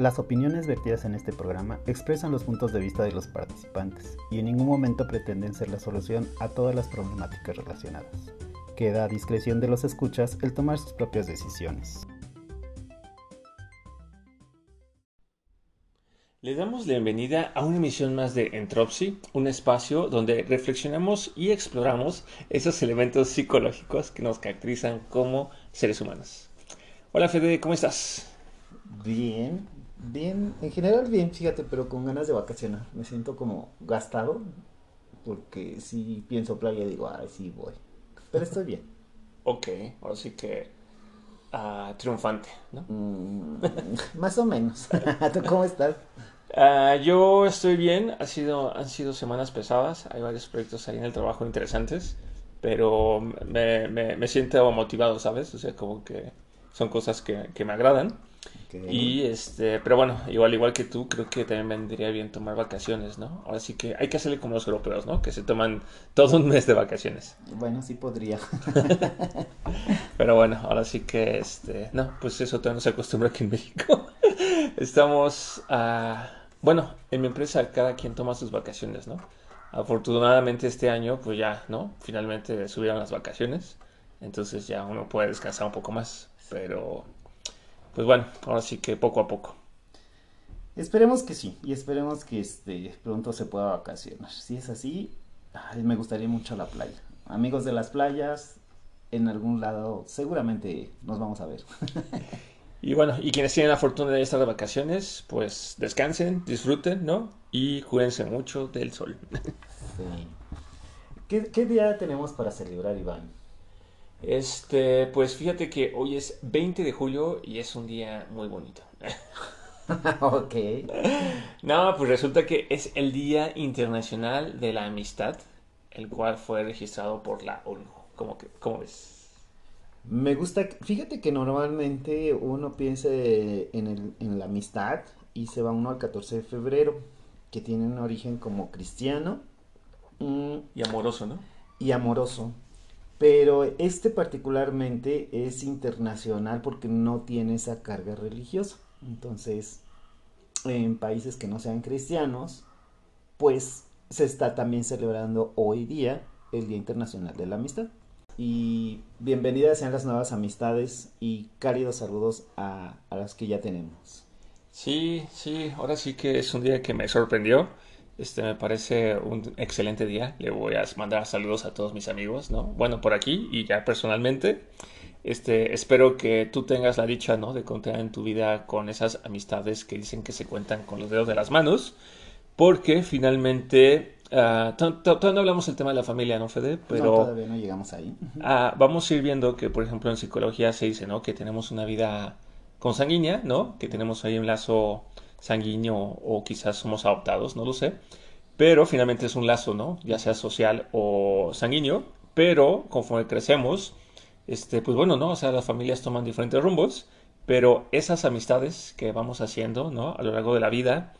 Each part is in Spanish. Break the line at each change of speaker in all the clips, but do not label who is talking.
Las opiniones vertidas en este programa expresan los puntos de vista de los participantes y en ningún momento pretenden ser la solución a todas las problemáticas relacionadas. Queda a discreción de los escuchas el tomar sus propias decisiones.
Les damos la bienvenida a una emisión más de Entropsy, un espacio donde reflexionamos y exploramos esos elementos psicológicos que nos caracterizan como seres humanos. Hola Fede, ¿cómo estás?
Bien, bien, en general bien, fíjate, pero con ganas de vacacionar. Me siento como gastado, porque si pienso playa digo, ay, sí voy. Pero estoy bien.
Ok, ahora sí que ah, triunfante, ¿no?
Mm, más o menos. ¿Tú cómo estás?
Ah, yo estoy bien, ha sido, han sido semanas pesadas, hay varios proyectos ahí en el trabajo interesantes, pero me, me, me siento motivado, ¿sabes? O sea, como que son cosas que, que me agradan. Y este, pero bueno, igual igual que tú, creo que también vendría bien tomar vacaciones, ¿no? Ahora sí que hay que hacerle como los europeos, ¿no? Que se toman todo un mes de vacaciones.
Bueno, sí podría.
Pero bueno, ahora sí que este, no, pues eso todavía no se acostumbra aquí en México. Estamos a bueno, en mi empresa cada quien toma sus vacaciones, ¿no? Afortunadamente este año, pues ya, ¿no? Finalmente subieron las vacaciones, entonces ya uno puede descansar un poco más, pero pues bueno, ahora sí que poco a poco.
Esperemos que sí, y esperemos que este pronto se pueda vacacionar. Si es así, ay, me gustaría mucho la playa. Amigos de las playas, en algún lado seguramente nos vamos a ver.
Y bueno, y quienes tienen la fortuna de estar de vacaciones, pues descansen, disfruten, ¿no? Y cuídense mucho del sol.
Sí. ¿Qué, qué día tenemos para celebrar, Iván?
Este, pues fíjate que hoy es 20 de julio y es un día muy bonito.
ok.
No, pues resulta que es el Día Internacional de la Amistad, el cual fue registrado por la ONU. ¿Cómo, que, cómo ves?
Me gusta, fíjate que normalmente uno piensa en, el, en la amistad y se va uno al 14 de febrero, que tiene un origen como cristiano mm,
Y amoroso, ¿no?
y amoroso. Pero este particularmente es internacional porque no tiene esa carga religiosa. Entonces, en países que no sean cristianos, pues se está también celebrando hoy día el Día Internacional de la Amistad. Y bienvenidas sean las nuevas amistades y cálidos saludos a, las que ya tenemos.
Sí, sí, ahora sí que es un día que me sorprendió. Este me parece un excelente día. Le voy a mandar saludos a todos mis amigos, ¿no? Bueno, por aquí y ya personalmente. Este, espero que tú tengas la dicha, ¿no? De contar en tu vida con esas amistades que dicen que se cuentan con los dedos de las manos. Porque finalmente, to- todavía no hablamos del tema de la familia, ¿no, Fede?
No,
Pero
todavía no llegamos ahí.
Ah, vamos a ir viendo que, por ejemplo, en psicología se dice, ¿no? Que tenemos una vida consanguínea, ¿no? Que tenemos ahí un lazo sanguíneo o quizás somos adoptados, no lo sé. Pero finalmente es un lazo, ¿no? Ya sea social o sanguíneo. Pero conforme crecemos, este, pues bueno, ¿no? O sea, las familias toman diferentes rumbos. Pero esas amistades que vamos haciendo, ¿no? A lo largo de la vida.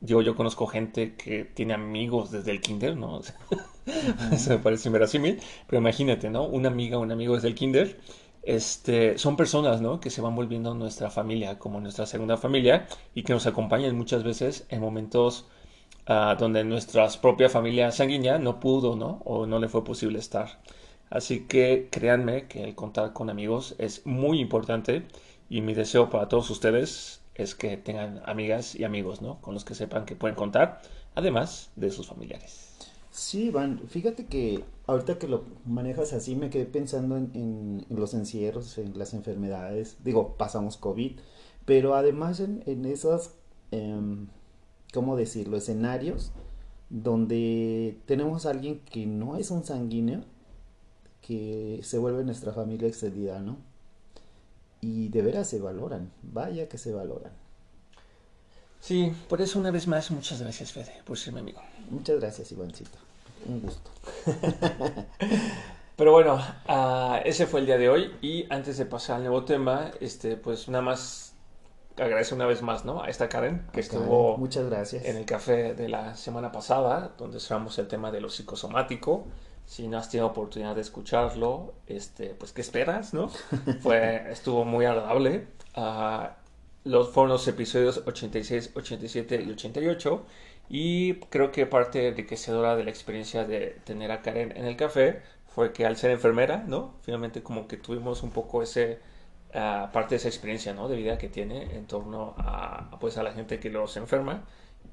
Yo, yo conozco gente que tiene amigos desde el kinder, ¿no? O sea, eso me parece inverosímil. Pero imagínate, ¿no? Una amiga, un amigo desde el kinder, este, son personas. Que se van volviendo nuestra familia, como nuestra segunda familia, y que nos acompañan muchas veces en momentos ah, donde nuestra propia familia sanguínea no pudo. O no le fue posible estar. Así que créanme que el contar con amigos es muy importante y mi deseo para todos ustedes es que tengan amigas y amigos, ¿no? Con los que sepan que pueden contar, además de sus familiares.
Sí, Iván, fíjate que ahorita que lo manejas así me quedé pensando en, en- en los encierros, en las enfermedades. Digo, pasamos COVID, pero además en, en esos, em, ¿cómo decirlo? Escenarios donde tenemos a alguien que no es un sanguíneo, que se vuelve nuestra familia extendida, ¿no? Y de veras se valoran, vaya que se valoran.
Sí, por eso una vez más, muchas gracias, Fede, por ser mi amigo.
Muchas gracias, Ivancito. Un gusto.
Pero bueno, ah, ese fue el día de hoy y antes de pasar al nuevo tema, este, pues nada más agradezco una vez más, ¿no? A esta Karen que estuvo
Muchas gracias.
en el café de la semana pasada, donde cerramos el tema de lo psicosomático. Si no has tenido oportunidad de escucharlo, este, pues ¿qué esperas, no? Fue, estuvo muy agradable. Ah, los, fueron los episodios 86, 87 y 88. Y creo que parte enriquecedora de la experiencia de tener a Karen en el café fue que al ser enfermera, ¿no? Finalmente como que tuvimos un poco ese, uh, parte de esa experiencia, ¿no? De vida que tiene en torno a, pues, a la gente que los enferma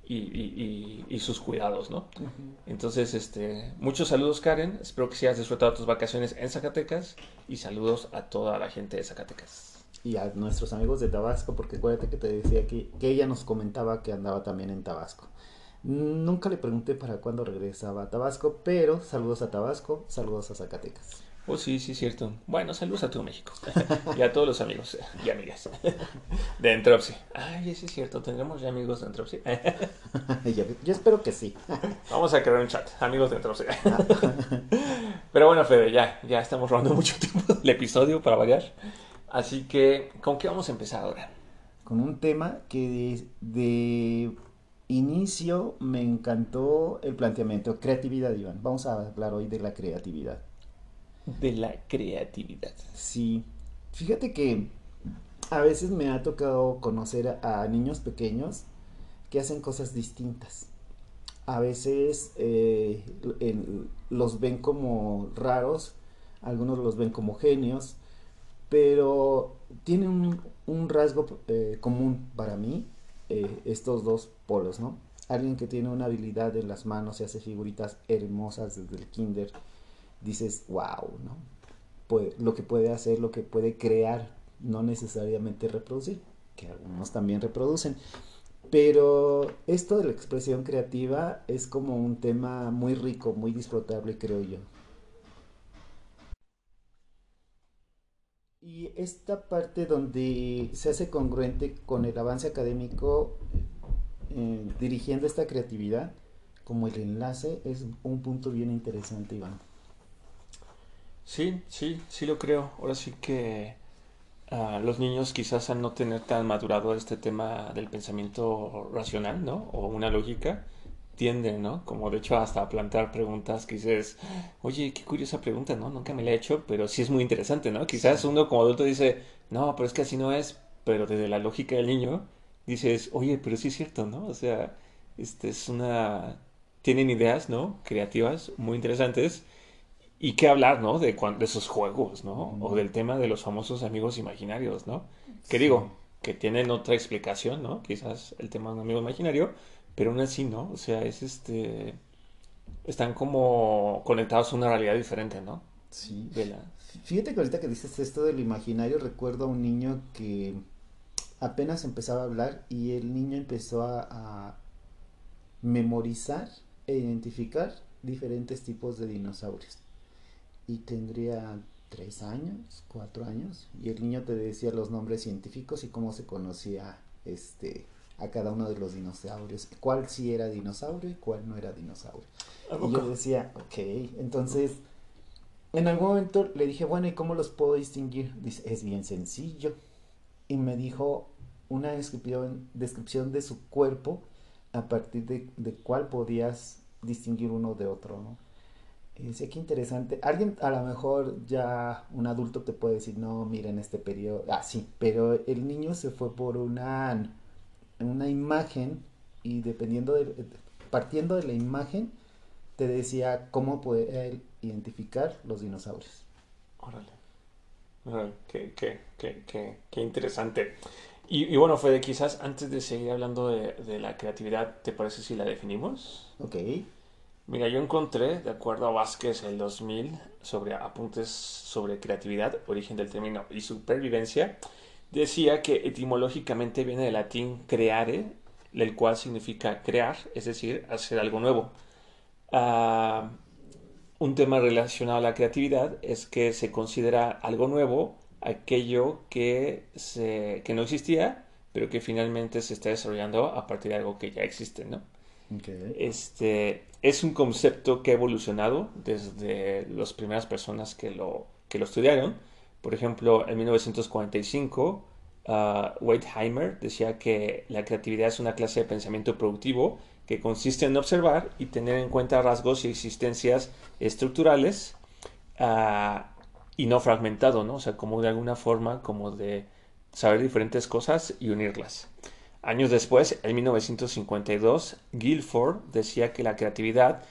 y, y, y, y sus cuidados, ¿no? Uh -huh. Entonces, este, muchos saludos Karen, espero que hayas disfrutado tus vacaciones en Zacatecas y saludos a toda la gente de Zacatecas
y a nuestros amigos de Tabasco, porque acuérdate que te decía que, que ella nos comentaba que andaba también en Tabasco. Nunca le pregunté para cuándo regresaba a Tabasco, pero saludos a Tabasco, saludos a Zacatecas.
Oh, sí, sí, cierto. Bueno, saludos a todo México. y a todos los amigos y amigas de Entropsy. Ay, sí es cierto, tendremos ya amigos de Entropsy.
yo, yo, espero que sí.
Vamos a crear un chat, amigos de Entropsy. Pero bueno, Fede, ya, ya estamos robando mucho tiempo el episodio para variar. Así que, ¿con qué vamos a empezar ahora?
Con un tema que de, de, inicio me encantó el planteamiento, creatividad, Iván. Vamos a hablar hoy de la creatividad.
De la creatividad.
Sí. Fíjate que a veces me ha tocado conocer a, niños pequeños que hacen cosas distintas. A veces eh, en, los ven como raros, algunos los ven como genios, pero tiene un, un rasgo eh, común para mí eh, estos dos polos, ¿no? Alguien que tiene una habilidad en las manos y hace figuritas hermosas desde el kinder, dices, wow, ¿no? Lo que puede hacer, lo que puede crear, no necesariamente reproducir, que algunos también reproducen. Pero esto de la expresión creativa es como un tema muy rico, muy disfrutable, creo yo. Y esta parte donde se hace congruente con el avance académico, eh, dirigiendo esta creatividad, como el enlace, es un punto bien interesante, Iván.
Sí, sí, sí lo creo. Ahora sí que uh, los niños quizás al no tener tan madurado este tema del pensamiento racional, ¿no? O una lógica, tienden, ¿no? Como de hecho hasta plantear preguntas que dices, oye, qué curiosa pregunta, ¿no? Nunca me la he hecho, pero sí es muy interesante, ¿no? Quizás uno como adulto dice, no, pero es que así no es, pero desde la lógica del niño dices, oye, pero sí es cierto, ¿no? O sea, este es una... Tienen ideas, ¿no? Creativas, muy interesantes. Y qué hablar, ¿no? De, de esos juegos, ¿no? Mm. O del tema de los famosos amigos imaginarios, ¿no? Que sí. digo, que tienen otra explicación, ¿no? Quizás el tema de un amigo imaginario, pero aún así, ¿no? O sea, es este... Están como conectados a una realidad diferente, ¿no?
Sí. De la... Fíjate que ahorita que dices esto del imaginario, recuerdo a un niño que apenas empezaba a hablar y el niño empezó a, a memorizar e identificar diferentes tipos de dinosaurios. Y tendría tres años, cuatro años, y el niño te decía los nombres científicos y cómo se conocía este a cada uno de los dinosaurios, cuál sí era dinosaurio y cuál no era dinosaurio. Y yo decía, ok, entonces en algún momento le dije, bueno, ¿y cómo los puedo distinguir? Dice, es bien sencillo. Y me dijo una descripción, descripción de su cuerpo a partir de, de cuál podías distinguir uno de otro, ¿no? Y decía, qué interesante. Alguien, a lo mejor ya un adulto te puede decir, no, mira, en este periodo, ah, sí, pero el niño se fue por una una imagen y dependiendo de, partiendo de la imagen, te decía cómo poder identificar los dinosaurios.
Órale. Qué, qué, qué, qué, qué interesante. Y, y, bueno, Fede, quizás antes de seguir hablando de, de, la creatividad, ¿te parece si la definimos?
Ok.
Mira, yo encontré, de acuerdo a Vázquez, el 2000, sobre apuntes sobre creatividad, origen del término y supervivencia, decía que etimológicamente viene del latín creare, el cual significa crear, es decir, hacer algo nuevo. Uh, un tema relacionado a la creatividad es que se considera algo nuevo aquello que, se, que no existía, pero que finalmente se está desarrollando a partir de algo que ya existe, ¿no?
Okay.
Este, es un concepto que ha evolucionado desde las primeras personas que lo, que lo estudiaron por ejemplo, en 1945, uh, Wertheimer decía que la creatividad es una clase de pensamiento productivo que consiste en observar y tener en cuenta rasgos y existencias estructurales uh, y no fragmentado, ¿no? O sea, como de alguna forma, como de saber diferentes cosas y unirlas. Años después, en 1952, Guilford decía que la creatividad,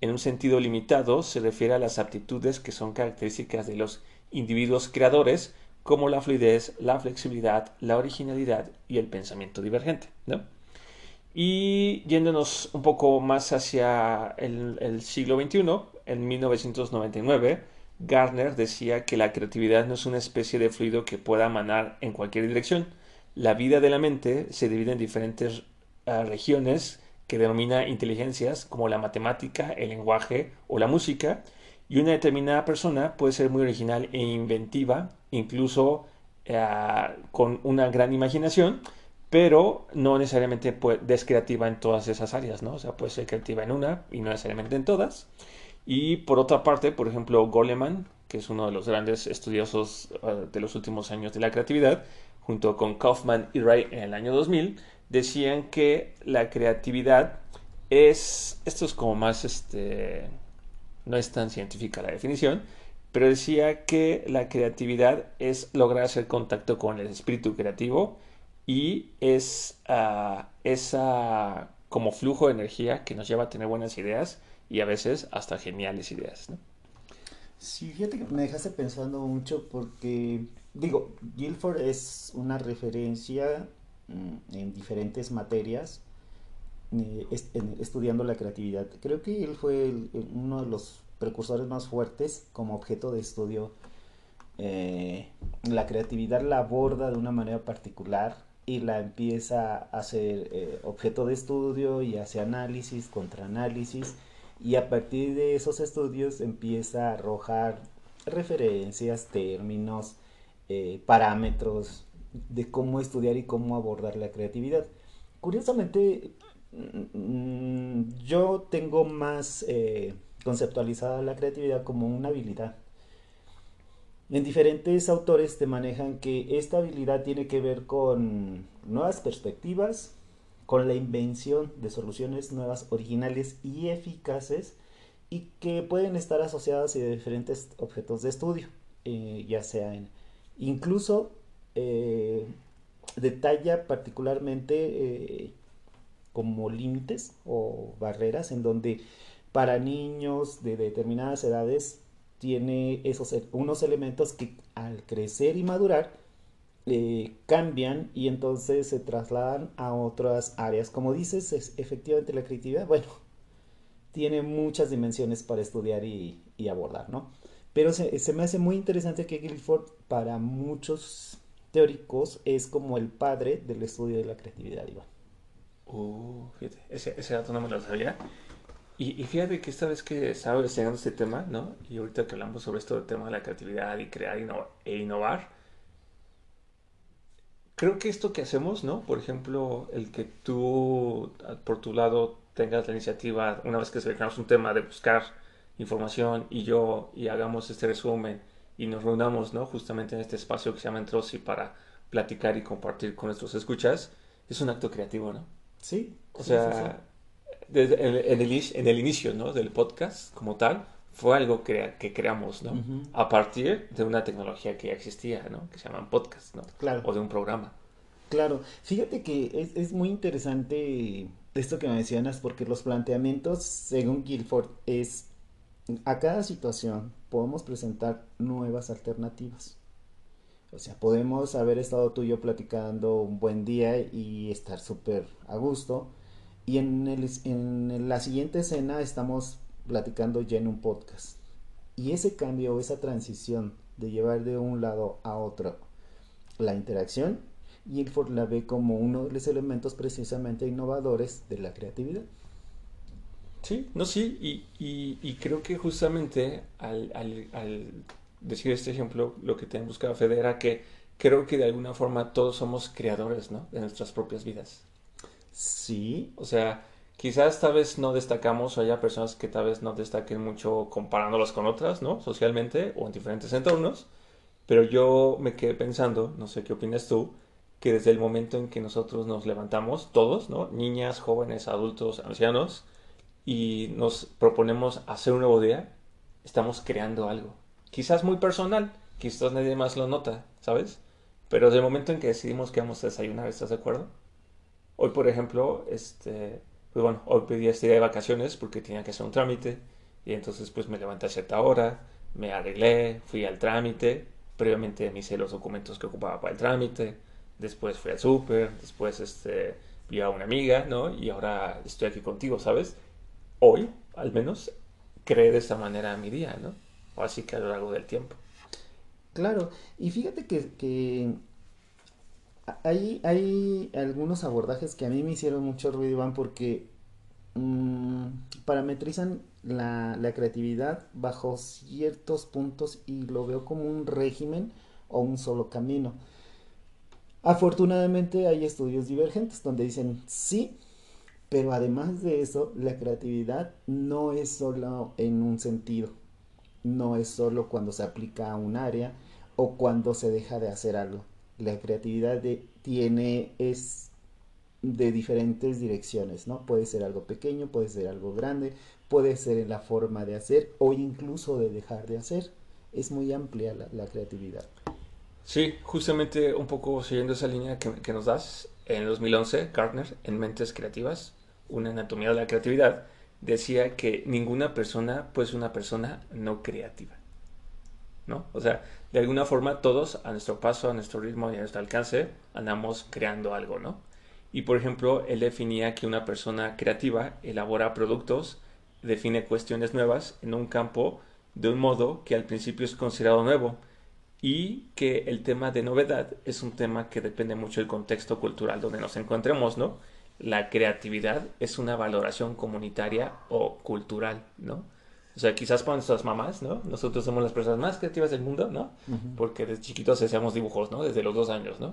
en un sentido limitado, se refiere a las aptitudes que son características de los individuos creadores, como la fluidez, la flexibilidad, la originalidad y el pensamiento divergente. Y yéndonos un poco más hacia el, siglo XXI, en 1999, Gardner decía que la creatividad no es una especie de fluido que pueda manar en cualquier dirección. La vida de la mente se divide en diferentes ah, regiones que denomina inteligencias, como la matemática, el lenguaje o la música, y una determinada persona puede ser muy original e inventiva, incluso ah, con una gran imaginación, pero no necesariamente es creativa en todas esas áreas, ¿no? O sea, puede ser creativa en una y no necesariamente en todas. Y por otra parte, por ejemplo, Goleman, que es uno de los grandes estudiosos uh, de los últimos años de la creatividad, junto con Kaufman y Wright en el año 2000, decían que la creatividad es, esto es como más, este, no es tan científica la definición, pero decía que la creatividad es lograr hacer contacto con el espíritu creativo y es uh, esa como flujo de energía que nos lleva a tener buenas ideas y a veces hasta geniales ideas.
Sí, fíjate que me dejaste pensando mucho porque, digo, Guilford es una referencia mm, en diferentes materias eh, estudiando la creatividad. Creo que él fue uno de los precursores más fuertes como objeto de estudio. Eh, la creatividad la aborda de una manera particular y la empieza a hacer eh, objeto de estudio y hace análisis, contraanálisis y a partir de esos estudios empieza a arrojar referencias, términos, parámetros de cómo estudiar y cómo abordar la creatividad. Curiosamente, yo tengo más eh, conceptualizada la creatividad como una habilidad. En diferentes autores te manejan que esta habilidad tiene que ver con nuevas perspectivas, con la invención de soluciones nuevas, originales y eficaces y que pueden estar asociadas a diferentes objetos de estudio, eh, ya sea en incluso eh, detalla particularmente como límites o barreras en donde para niños de determinadas edades tiene esos unos elementos que al crecer y madurar eh, cambian y entonces se trasladan a otras áreas. Como dices, es, efectivamente la creatividad, bueno, tiene muchas dimensiones para estudiar y, abordar, ¿no? Pero se, me hace muy interesante que Guilford para muchos teóricos es como el padre del estudio de la creatividad, Iván.
Uh, fíjate, ese, dato no me lo sabía. Y, fíjate que esta vez que estaba investigando este tema, ¿no? Y ahorita que hablamos sobre esto del tema de la creatividad y crear e innovar, creo que esto que hacemos, ¿no? Por ejemplo, el que tú, por tu lado, tengas la iniciativa, una vez que seleccionamos un tema, de buscar información y yo, y hagamos este resumen y nos reunamos, ¿no? Justamente en este espacio que se llama Entrosi para platicar y compartir con nuestros escuchas, es un acto creativo, ¿no?
Sí.
O sea, Desde, en, el, en, el, inicio, ¿no? Del podcast como tal, fue algo que, que creamos, ¿no? A partir de una tecnología que ya existía, ¿no? Que se llaman podcast, ¿no?
Claro.
O de un programa.
Claro. Fíjate que es, es muy interesante esto que mencionas porque los planteamientos, según Guilford, es a cada situación podemos presentar nuevas alternativas. O sea, podemos haber estado tú y yo platicando un buen día y estar súper a gusto. Y en, el, en la siguiente escena estamos platicando ya en un podcast. Y ese cambio, esa transición de llevar de un lado a otro la interacción, Guilford la ve como uno de los elementos precisamente innovadores de la creatividad.
Sí, no, sí, y, y, creo que justamente al, al, al, decir este ejemplo, lo que te buscado Fede era que creo que de alguna forma todos somos creadores, ¿no? De nuestras propias vidas.
Sí.
O sea, Quizás tal vez no destacamos o haya personas que tal vez no destaquen mucho comparándolas con otras, ¿no? Socialmente o en diferentes entornos. Pero yo me quedé pensando, no sé qué opinas tú, que desde el momento en que nosotros nos levantamos, todos, ¿no? Niñas, jóvenes, adultos, ancianos, y nos proponemos hacer un nuevo día, estamos creando algo. Quizás muy personal, quizás nadie más lo nota, ¿sabes? Pero del momento en que decidimos que vamos a desayunar, ¿estás de acuerdo? Hoy, por ejemplo, este, pues bueno, hoy pedí este día de vacaciones porque tenía que hacer un trámite y entonces pues me levanté a cierta hora, me arreglé, fui al trámite, previamente me hice los documentos que ocupaba para el trámite, después fui al súper, después este, vi a una amiga, ¿no? Y ahora estoy aquí contigo, ¿sabes? Hoy, al menos, creé de esta manera mi día, ¿no? O así que a lo largo del tiempo.
Claro, y fíjate que, hay, hay algunos abordajes que a mí me hicieron mucho ruido, Iván, porque mm, parametrizan la, la creatividad bajo ciertos puntos y lo veo como un régimen o un solo camino. Afortunadamente hay estudios divergentes donde dicen sí, pero además de eso, la creatividad no es solo en un sentido, no es solo cuando se aplica a un área o cuando se deja de hacer algo. La creatividad tiene es de diferentes direcciones, ¿no? Puede ser algo pequeño, puede ser algo grande, puede ser en la forma de hacer o incluso de dejar de hacer. Es muy amplia la, creatividad.
Sí, justamente un poco siguiendo esa línea que, que, nos das, en 2011, Gardner, en Mentes Creativas, una anatomía de la creatividad, decía que ninguna persona puede ser una persona no creativa. ¿No? O sea, de alguna forma todos a nuestro paso, a nuestro ritmo y a nuestro alcance andamos creando algo, ¿no? Y por ejemplo, él definía que una persona creativa elabora productos, define cuestiones nuevas en un campo de un modo que al principio es considerado nuevo y que el tema de novedad es un tema que depende mucho del contexto cultural donde nos encontremos, ¿no? La creatividad es una valoración comunitaria o cultural, ¿no? O sea, quizás para nuestras mamás, ¿no? Nosotros somos las personas más creativas del mundo, ¿no? Porque desde chiquitos hacíamos dibujos, ¿no? Desde los dos años, ¿no?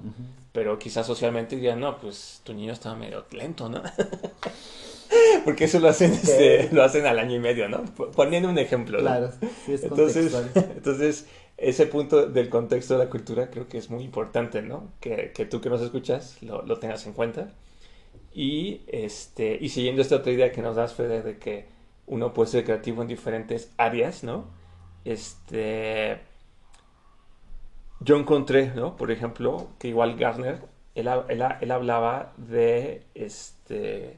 Pero quizás socialmente dirían, no, pues tu niño estaba medio lento, ¿no? Porque eso lo hacen, este, lo hacen al año y medio, ¿no? Poniendo un ejemplo, ¿no? Claro, sí es entonces, entonces, ese punto del contexto de la cultura creo que es muy importante, ¿no? Que, que tú que nos escuchas lo, lo, tengas en cuenta. Y, este, y siguiendo esta otra idea que nos das, Fede, de que uno puede ser creativo en diferentes áreas, ¿no? Este, yo encontré, ¿no? Por ejemplo, que igual Garner, él, él, él hablaba de, este,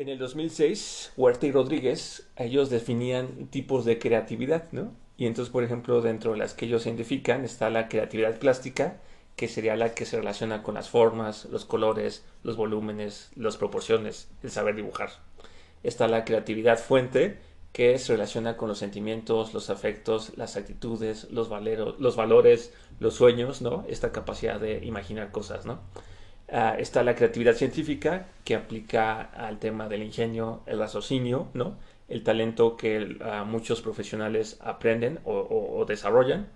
en el 2006, Huerta y Rodríguez, ellos definían tipos de creatividad, ¿no? Y entonces, por ejemplo, dentro de las que ellos identifican está la creatividad plástica, que sería la que se relaciona con las formas, los colores, los volúmenes, las proporciones, el saber dibujar está la creatividad fuente, que se relaciona con los sentimientos, los afectos, las actitudes, los, valores, los sueños, ¿no? Esta capacidad de imaginar cosas, ¿no? Uh, está la creatividad científica, que aplica al tema del ingenio, el raciocinio, ¿no? El talento que uh, muchos profesionales aprenden o desarrollan.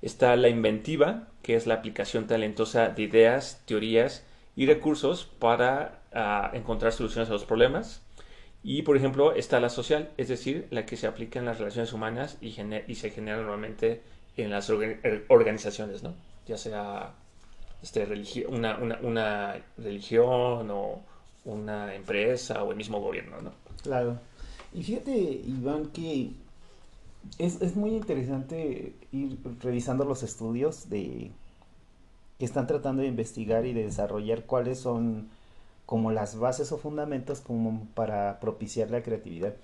Está la inventiva, que es la aplicación talentosa de ideas, teorías y recursos para uh, encontrar soluciones a los problemas. Y, por ejemplo, está la social, es decir, la que se aplica en las relaciones humanas y, se genera normalmente en las er, organizaciones, ¿no? Ya sea este, una, una, una, religión o una empresa o el mismo gobierno, ¿no?
Claro. Y fíjate, Iván, que es, es muy interesante ir revisando los estudios de que están tratando de investigar y de desarrollar cuáles son como las bases o fundamentos como para propiciar la creatividad.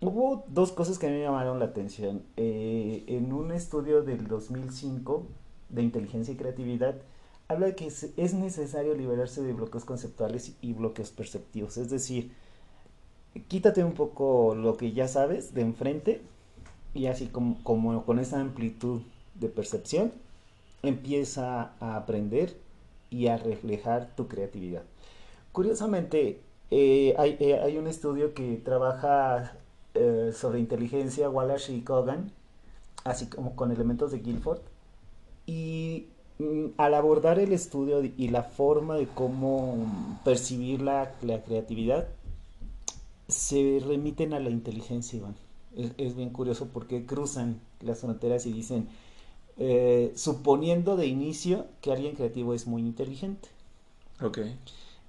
Hubo dos cosas que a mí me llamaron la atención. Eh, en un estudio del 2005 de inteligencia y creatividad, habla de que es necesario liberarse de bloqueos conceptuales y bloqueos perceptivos. Es decir, quítate un poco lo que ya sabes de enfrente y así como, con esa amplitud de percepción, empieza a aprender y a reflejar tu creatividad. Curiosamente, eh, hay, eh, hay, un estudio que trabaja eh, sobre inteligencia, Wallace y Kogan, así como con elementos de Guilford, y mm, al abordar el estudio y la forma de cómo percibir la, la creatividad, se remiten a la inteligencia, Iván. Es, es, bien curioso porque cruzan las fronteras y dicen, eh, suponiendo de inicio que alguien creativo es muy inteligente.
Ok.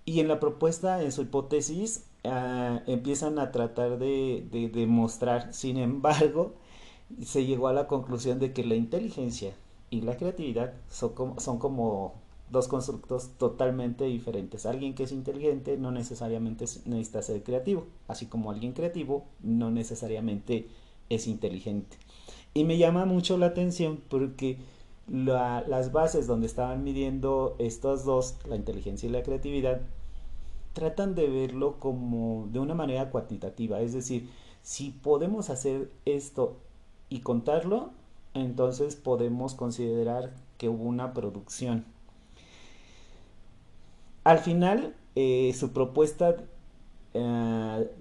Y en la propuesta, en su hipótesis, uh, empiezan a tratar de, de demostrar, sin embargo, se llegó a la conclusión de que la inteligencia y la creatividad son como, son como dos constructos totalmente diferentes. Alguien que es inteligente no necesariamente necesita ser creativo, así como alguien creativo no necesariamente es inteligente. Y me llama mucho la atención porque las bases donde estaban midiendo estos dos, la inteligencia y la creatividad, tratan de verlo como de una manera cuantitativa, es decir, si podemos hacer esto y contarlo, entonces podemos considerar que hubo una producción. Al final, eh, su propuesta eh,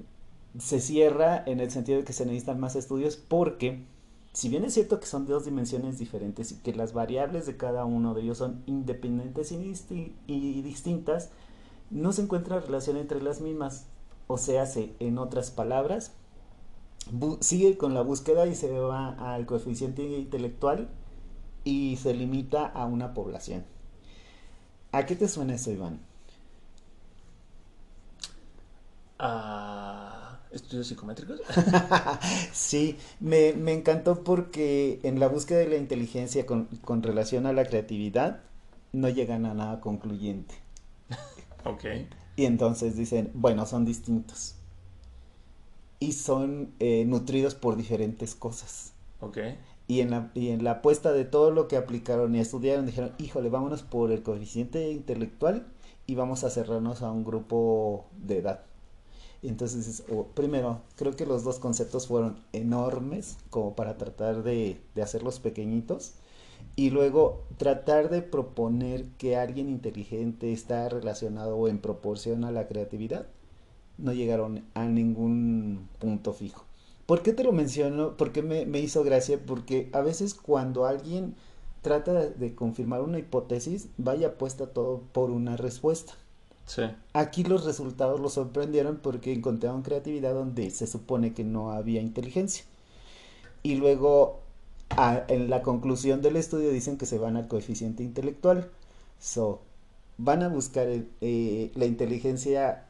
se cierra en el sentido de que se necesitan más estudios porque, si bien es cierto que son dos dimensiones diferentes y que las variables de cada uno de ellos son independientes y, y distintas, no se encuentra relación entre las mismas. O sea, en otras palabras, sigue con la búsqueda y se va al coeficiente intelectual y se limita a una población. ¿A qué te suena eso, Iván?
¿A estudios psicométricos?
sí, me, encantó porque en la búsqueda de la inteligencia con, con relación a la creatividad no llegan a nada concluyente.
ok.
Y entonces dicen, bueno, son distintos y son eh, nutridos por diferentes cosas.
Ok.
Y en, la, y en la apuesta de todo lo que aplicaron y estudiaron, dijeron, híjole, vámonos por el coeficiente intelectual y vamos a cerrarnos a un grupo de edad. Entonces, primero, creo que los dos conceptos fueron enormes como para tratar de, hacerlos pequeñitos. Y luego tratar de proponer que alguien inteligente está relacionado o en proporción a la creatividad no llegaron a ningún punto fijo. ¿Por qué te lo menciono? Porque me, me hizo gracia, porque a veces cuando alguien trata de confirmar una hipótesis, vaya apuesta todo por una respuesta.
Sí.
Aquí los resultados los sorprendieron porque encontraron creatividad donde se supone que no había inteligencia. Y luego, en la conclusión del estudio, dicen que se van al coeficiente intelectual. So, van a buscar eh, la inteligencia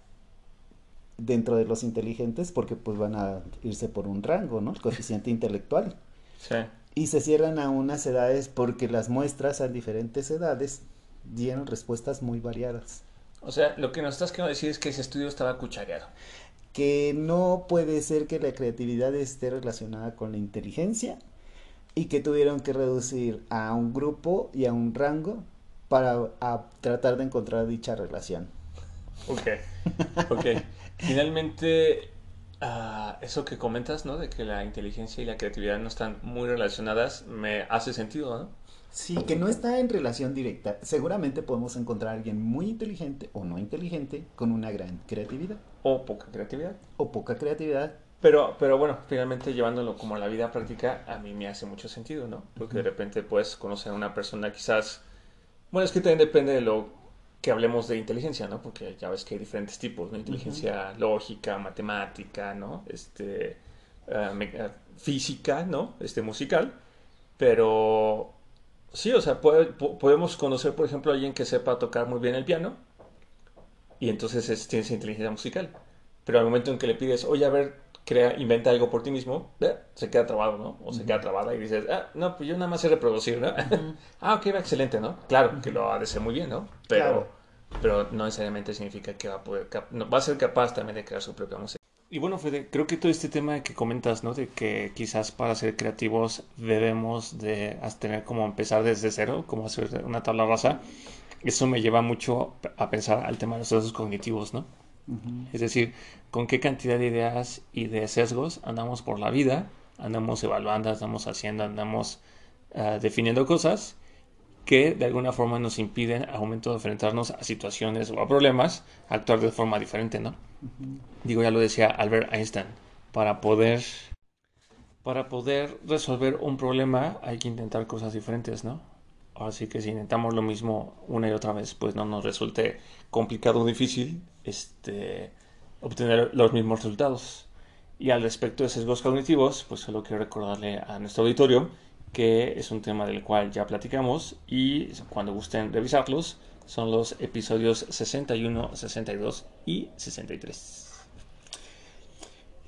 dentro de los inteligentes porque pues van a irse por un rango, ¿no? El coeficiente intelectual.
Sí.
Y se cierran a unas edades porque las muestras a diferentes edades dieron respuestas muy variadas.
O sea, lo que nos estás queriendo decir es que ese estudio estaba cuchareado.
Que no puede ser que la creatividad esté relacionada con la inteligencia y que tuvieron que reducir a un grupo y a un rango para tratar de encontrar dicha relación.
Ok, ok. Finalmente, ah, eso que comentas, ¿no? De que la inteligencia y la creatividad no están muy relacionadas, me hace sentido, ¿no?
Sí, que no está en relación directa. Seguramente podemos encontrar a alguien muy inteligente o no inteligente con una gran creatividad.
O poca creatividad.
O poca creatividad.
Pero, pero bueno, finalmente llevándolo como a la vida práctica, a mí me hace mucho sentido, ¿no? Porque de repente puedes conocer a una persona quizás... Bueno, es que también depende de lo que hablemos de inteligencia, ¿no? Porque ya ves que hay diferentes tipos, ¿no? Inteligencia lógica, matemática, ¿no? Este, eh, eh, física, ¿no? Este, musical. Pero sí, o sea, podemos conocer, por ejemplo, a alguien que sepa tocar muy bien el piano y entonces es, tiene esa inteligencia musical. Pero al momento en que le pides, oye, a ver, crea, inventa algo por ti mismo, se queda trabado, ¿no? O se queda trabada y dices, ah, no, pues yo nada más sé reproducir, ¿no? ah, ok, va excelente, ¿no? Claro, que lo ha de ser muy bien, ¿no? Pero, pero no necesariamente significa que va a poder, va a ser capaz también de crear su propia música. Y bueno, Fede, creo que todo este tema que comentas, ¿no? De que quizás para ser creativos debemos de tener como empezar desde cero, como hacer una tabla rasa, eso me lleva mucho a pensar al tema de los procesos cognitivos, ¿no? Es decir, con qué cantidad de ideas y de sesgos andamos por la vida, andamos evaluando, andamos haciendo, andamos ah, definiendo cosas que de alguna forma nos impiden al momento de enfrentarnos a situaciones o a problemas, actuar de forma diferente, ¿no? Digo, ya lo decía Albert Einstein, para poder, para poder resolver un problema hay que intentar cosas diferentes, ¿no? Así que si intentamos lo mismo una y otra vez, pues no nos resulte complicado o difícil este, obtener los mismos resultados. Y al respecto de sesgos cognitivos, pues solo quiero recordarle a nuestro auditorio que es un tema del cual ya platicamos y cuando gusten revisarlos son los episodios 61, 62 y 63.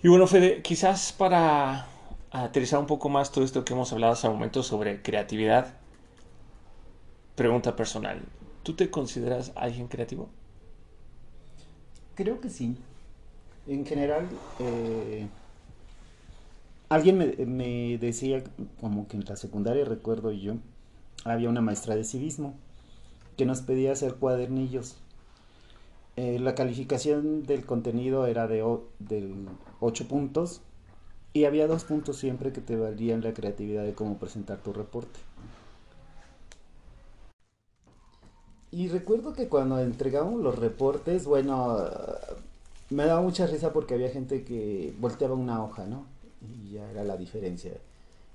Y bueno, Fede, quizás para aterrizar un poco más todo esto que hemos hablado hasta el momento sobre creatividad, pregunta personal. ¿Tú te consideras alguien creativo?
Creo que sí. En general, eh, alguien me, decía, como que en la secundaria recuerdo yo, había una maestra de civismo que nos pedía hacer cuadernillos. Eh, la calificación del contenido era de, o- del 8 puntos y había dos puntos siempre que te valían la creatividad de cómo presentar tu reporte. Y recuerdo que cuando entregábamos los reportes, bueno, me daba mucha risa porque había gente que volteaba una hoja, ¿no? Y ya era la diferencia.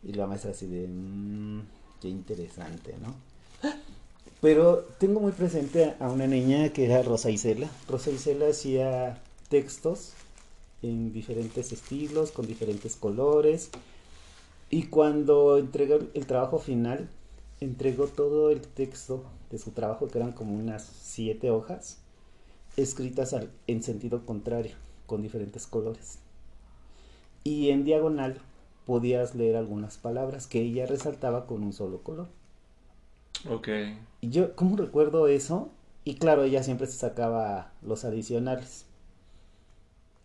Y la maestra así de, "Mm, qué interesante, ¿no? Pero tengo muy presente a una niña que era Rosa Isela. Rosa Isela hacía textos en diferentes estilos, con diferentes colores. Y cuando entregó el trabajo final, entregó todo el texto de su trabajo, que eran como unas siete hojas, escritas en sentido contrario, con diferentes colores. Y en diagonal podías leer algunas palabras que ella resaltaba con un solo color.
Ok.
Y yo, ¿cómo recuerdo eso? Y claro, ella siempre se sacaba los adicionales.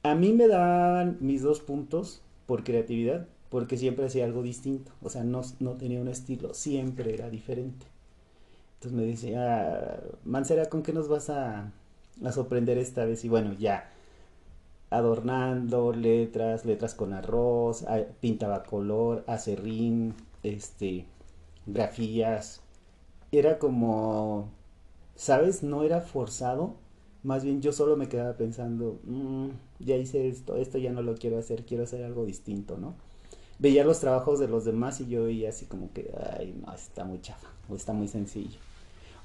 A mí me daban mis dos puntos por creatividad, porque siempre hacía algo distinto. O sea, no, no tenía un estilo, siempre era diferente. Entonces me decía, Mancera, ¿con qué nos vas a, a sorprender esta vez? Y bueno, ya, adornando letras, letras con arroz, pintaba color, acerrín, este, grafías. Era como, ¿sabes? No era forzado. Más bien yo solo me quedaba pensando, "Mm, ya hice esto, esto ya no lo quiero hacer, quiero hacer algo distinto, ¿no? Veía los trabajos de los demás y yo veía así como que, ay, no, está muy chafa, o está muy sencillo.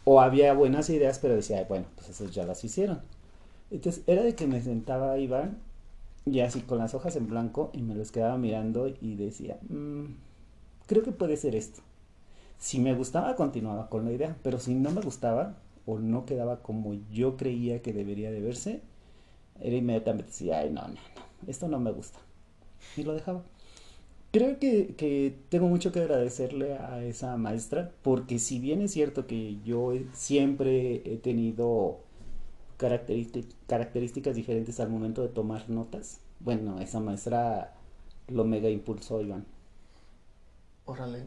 O había buenas ideas, pero decía, "Ay, bueno, pues esas ya las hicieron. Entonces era de que me sentaba Iván y así con las hojas en blanco y me los quedaba mirando y decía, "Mm, creo que puede ser esto. Si me gustaba, continuaba con la idea, pero si no me gustaba o no quedaba como yo creía que debería de verse, era inmediatamente decía, ay, no, no, no, esto no me gusta. Y lo dejaba. Creo que, que tengo mucho que agradecerle a esa maestra, porque si bien es cierto que yo siempre he tenido características diferentes al momento de tomar notas, bueno, esa maestra lo mega impulsó, Iván.
Órale.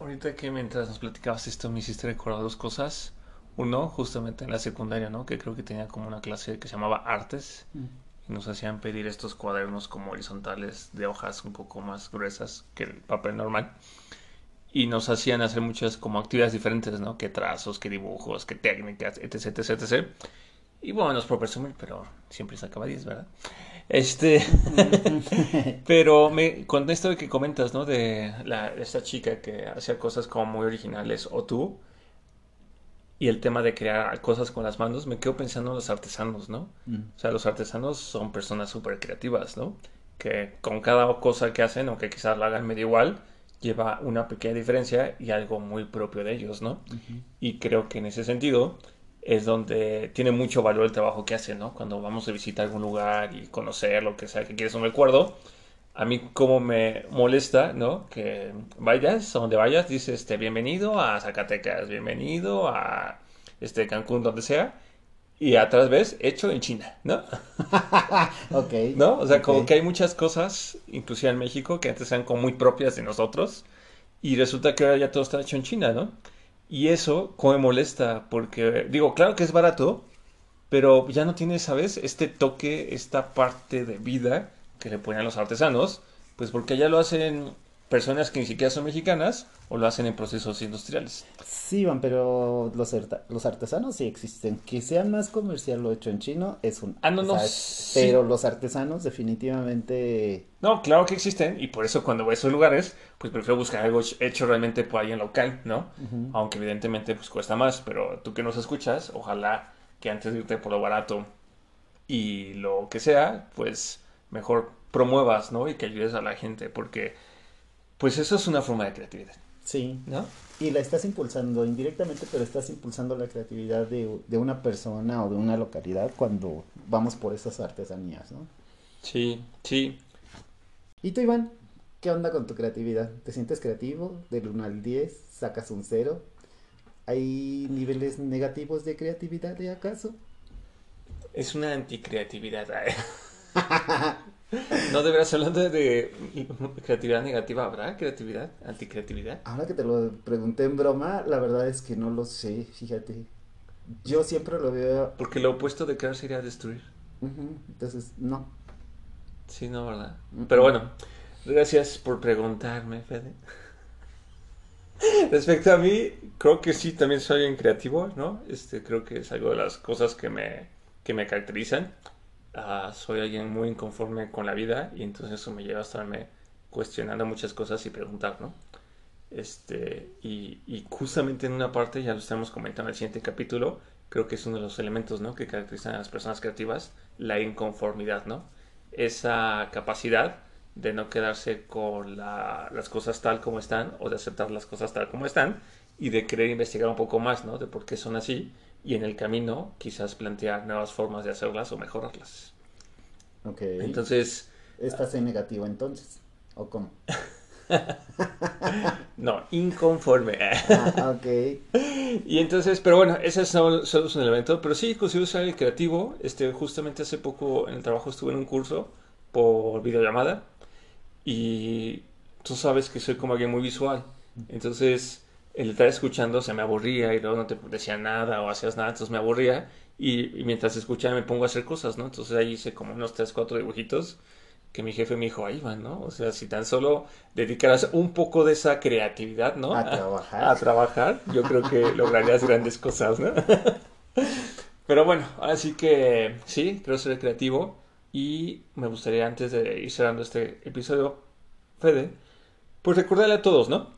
Ahorita que mientras nos platicabas esto me hiciste recordar dos cosas. Uno, justamente en la secundaria, ¿no? Que creo que tenía como una clase que se llamaba Artes y nos hacían pedir estos cuadernos como horizontales de hojas un poco más gruesas que el papel normal. Y nos hacían hacer muchas como actividades diferentes, ¿no? Que trazos, que dibujos, que técnicas, etc, etc, etc. Y bueno, no es por presumir, pero siempre sacaba 10, ¿verdad? Este, pero me, con esto de que comentas, ¿no? De la, esta chica que hacía cosas como muy originales, o tú, y el tema de crear cosas con las manos, me quedo pensando en los artesanos, ¿no?
Mm.
O sea, los artesanos son personas súper creativas, ¿no? Que con cada cosa que hacen, aunque quizás la hagan medio igual, lleva una pequeña diferencia y algo muy propio de ellos, ¿no?
Ujú.
Y creo que en ese sentido es donde tiene mucho valor el trabajo que hacen, ¿no? Cuando vamos a visitar algún lugar y conocer lo que sea que quieres un recuerdo, a mí como me molesta, ¿no? Que vayas, a donde vayas, dices, este, bienvenido a Zacatecas, bienvenido a este Cancún, donde sea, y atrás ves, hecho en China, ¿no?
Ok.
¿No? O sea, como que hay muchas cosas, inclusive en México, que antes eran como muy propias de nosotros, y resulta que ahora ya todo está hecho en China, ¿no? Y eso, como me molesta, porque digo, claro que es barato, pero ya no tiene, ¿sabes? Este toque, esta parte de vida que le ponen a los artesanos, pues porque ya lo hacen personas que ni siquiera son mexicanas o lo hacen en procesos industriales.
Sí, Iván, pero los, los artesanos sí existen. Que sea más comercial lo hecho en chino es un...
Ah, no, no.
Pero los artesanos definitivamente...
No, claro que existen y por eso cuando voy a esos lugares, pues prefiero buscar algo ch- hecho realmente por ahí en local, ¿no? Aunque evidentemente pues cuesta más, pero tú que nos escuchas, ojalá que antes de irte por lo barato y lo que sea, pues mejor promuevas, ¿no? Y que ayudes a la gente, porque pues eso es una forma de creatividad,
Sí.
¿no?
Y la estás impulsando indirectamente, pero estás impulsando la creatividad de, de una persona o de una localidad cuando vamos por esas artesanías, ¿no?
Sí, sí.
¿Y tú, Iván? ¿Qué onda con tu creatividad? ¿Te sientes creativo? Del 1 al 10, sacas un 0. ¿Hay niveles negativos de creatividad de acaso?
Es una anticreatividad. no deberás hablando de creatividad negativa, ¿habrá creatividad? ¿Anticreatividad?
Ahora que te lo pregunté en broma, la verdad es que no lo sé, fíjate. Yo siempre lo veo.
Porque lo opuesto de crear sería destruir.
Entonces, no.
Sí, no, ¿verdad? Pero bueno, gracias por preguntarme, Fede. Respecto a mí, creo que sí, también soy un creativo, ¿no? Este, creo que es algo de las cosas que me, que me caracterizan. Ah, soy alguien muy inconforme con la vida y entonces eso me lleva a estarme cuestionando muchas cosas y preguntar. Este, y, justamente en una parte, ya lo estamos comentando en el siguiente capítulo, creo que es uno de los elementos, ¿no? que caracterizan a las personas creativas, la inconformidad, ¿no? Esa capacidad de no quedarse con la- las cosas tal como están o de aceptar las cosas tal como están y de querer investigar un poco más, ¿no? De por qué son así y en el camino quizás plantear nuevas formas de hacerlas o mejorarlas.
Ok.
Entonces,
¿Estás en negativo entonces? ¿O cómo?
no, inconforme.
Ah, ok.
Y entonces, pero bueno, ese es solo, solo es un elemento. Pero sí, considero ser alguien creativo. Este, justamente hace poco en el trabajo estuve en un curso por videollamada. Y tú sabes que soy como alguien muy visual. Entonces, el estar escuchando se me aburría y luego no te decía nada o hacías nada, entonces me aburría. Y, y mientras escuchaba me pongo a hacer cosas, ¿no? Entonces ahí hice como unos 3, 4 dibujitos que mi jefe me dijo, ahí van, ¿no? O sea, si tan solo dedicaras un poco de esa creatividad, ¿no?
A trabajar.
A trabajar, yo creo que lograrías grandes cosas, ¿no? Pero bueno, así que sí, creo ser creativo y me gustaría antes de ir cerrando este episodio, Fede, pues recordarle a todos, ¿no?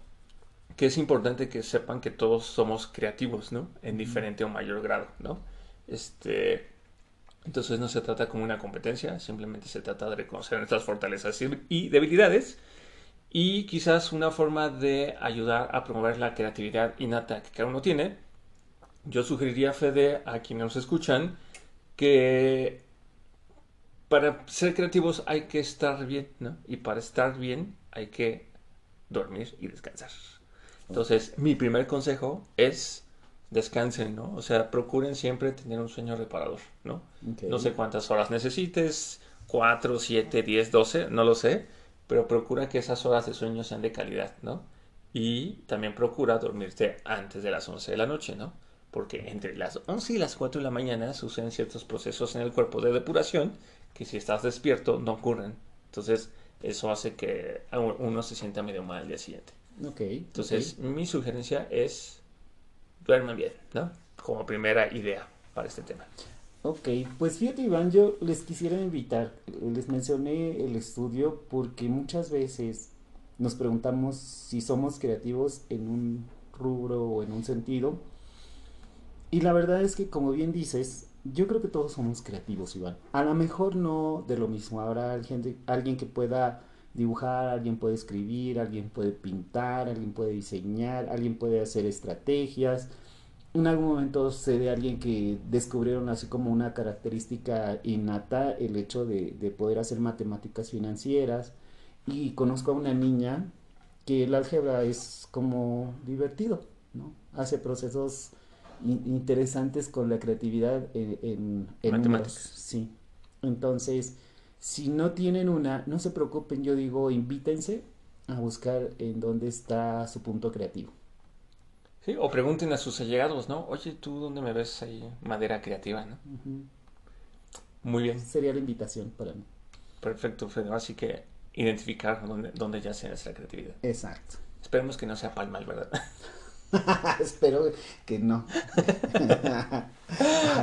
Que es importante que sepan que todos somos creativos, ¿no? En diferente o mayor grado, ¿no? Este, entonces no se trata como una competencia, simplemente se trata de reconocer nuestras fortalezas y- debilidades y quizás una forma de ayudar a promover la creatividad innata que cada uno tiene. Yo sugeriría, Fede, a quienes nos escuchan, que para ser creativos hay que estar bien, ¿no? Y para estar bien hay que dormir y descansar. Entonces, mi primer consejo es descansen, ¿no? O sea, procuren siempre tener un sueño reparador, ¿no? No sé cuántas horas necesites, 4, 7, 10, 12, no lo sé, pero procura que esas horas de sueño sean de calidad, ¿no? Y también procura dormirte antes de las 11 de la noche, ¿no? Porque entre las 11 y las 4 de la mañana suceden ciertos procesos en el cuerpo de depuración que si estás despierto no ocurren. Entonces, eso hace que uno se sienta medio mal al día siguiente.
Ok.
Entonces, mi sugerencia es duerman bien, ¿no? Como primera idea para este tema.
Ok, pues fíjate Iván, yo les quisiera invitar, les mencioné el estudio porque muchas veces nos preguntamos si somos creativos en un rubro o en un sentido. Y la verdad es que como bien dices, yo creo que todos somos creativos, Iván. A lo mejor no de lo mismo, habrá gente, alguien que pueda dibujar, alguien puede escribir, alguien puede pintar, alguien puede diseñar, alguien puede hacer estrategias en algún momento sé de alguien que descubrieron así como una característica innata el hecho de, de poder hacer matemáticas financieras y conozco a una niña que el álgebra es como divertido, ¿no? Hace procesos in- interesantes con la creatividad en, en, en números,
Matemáticas.
sí. Entonces, si no tienen una, no se preocupen, yo digo, invítense a buscar en dónde está su punto creativo.
Sí, o pregunten a sus allegados, ¿no? Oye, ¿tú dónde me ves ahí madera creativa, no?
Ujú.
Muy bien,
Sería la invitación para mí.
perfecto, Fede. Así que identificar dónde, dónde yace nuestra creatividad.
Exacto.
Esperemos que no sea palmal, ¿verdad?
Espero que no.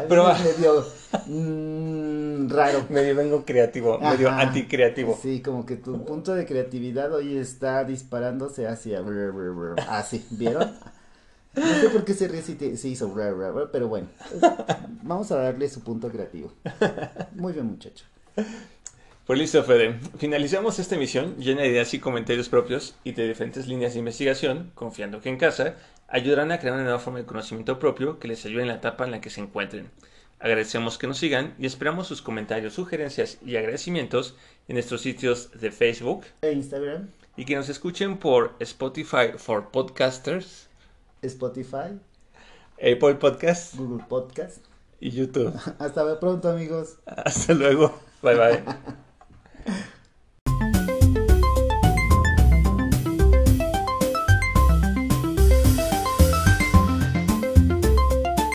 Pero-
medio mm, raro.
medio vengo creativo, medio
Ajá.
anticreativo.
Sí, como que tu punto de creatividad hoy está disparándose hacia así, ¿vieron? No sé por qué se ríe si te- se hizo pero bueno, vamos a darle su punto creativo. Muy bien, muchacho.
Pues listo, Fede. Finalizamos esta emisión llena de ideas y comentarios propios y de diferentes líneas de investigación, confiando que en casa ayudarán a crear una nueva forma de conocimiento propio que les ayude en la etapa en la que se encuentren. Agradecemos que nos sigan y esperamos sus comentarios, sugerencias y agradecimientos en nuestros sitios de Facebook
E Instagram,
y que nos escuchen por Spotify for Podcasters,
Spotify,
Apple Podcast
Google Podcast
y YouTube.
Hasta pronto amigos.
Hasta luego. Bye bye.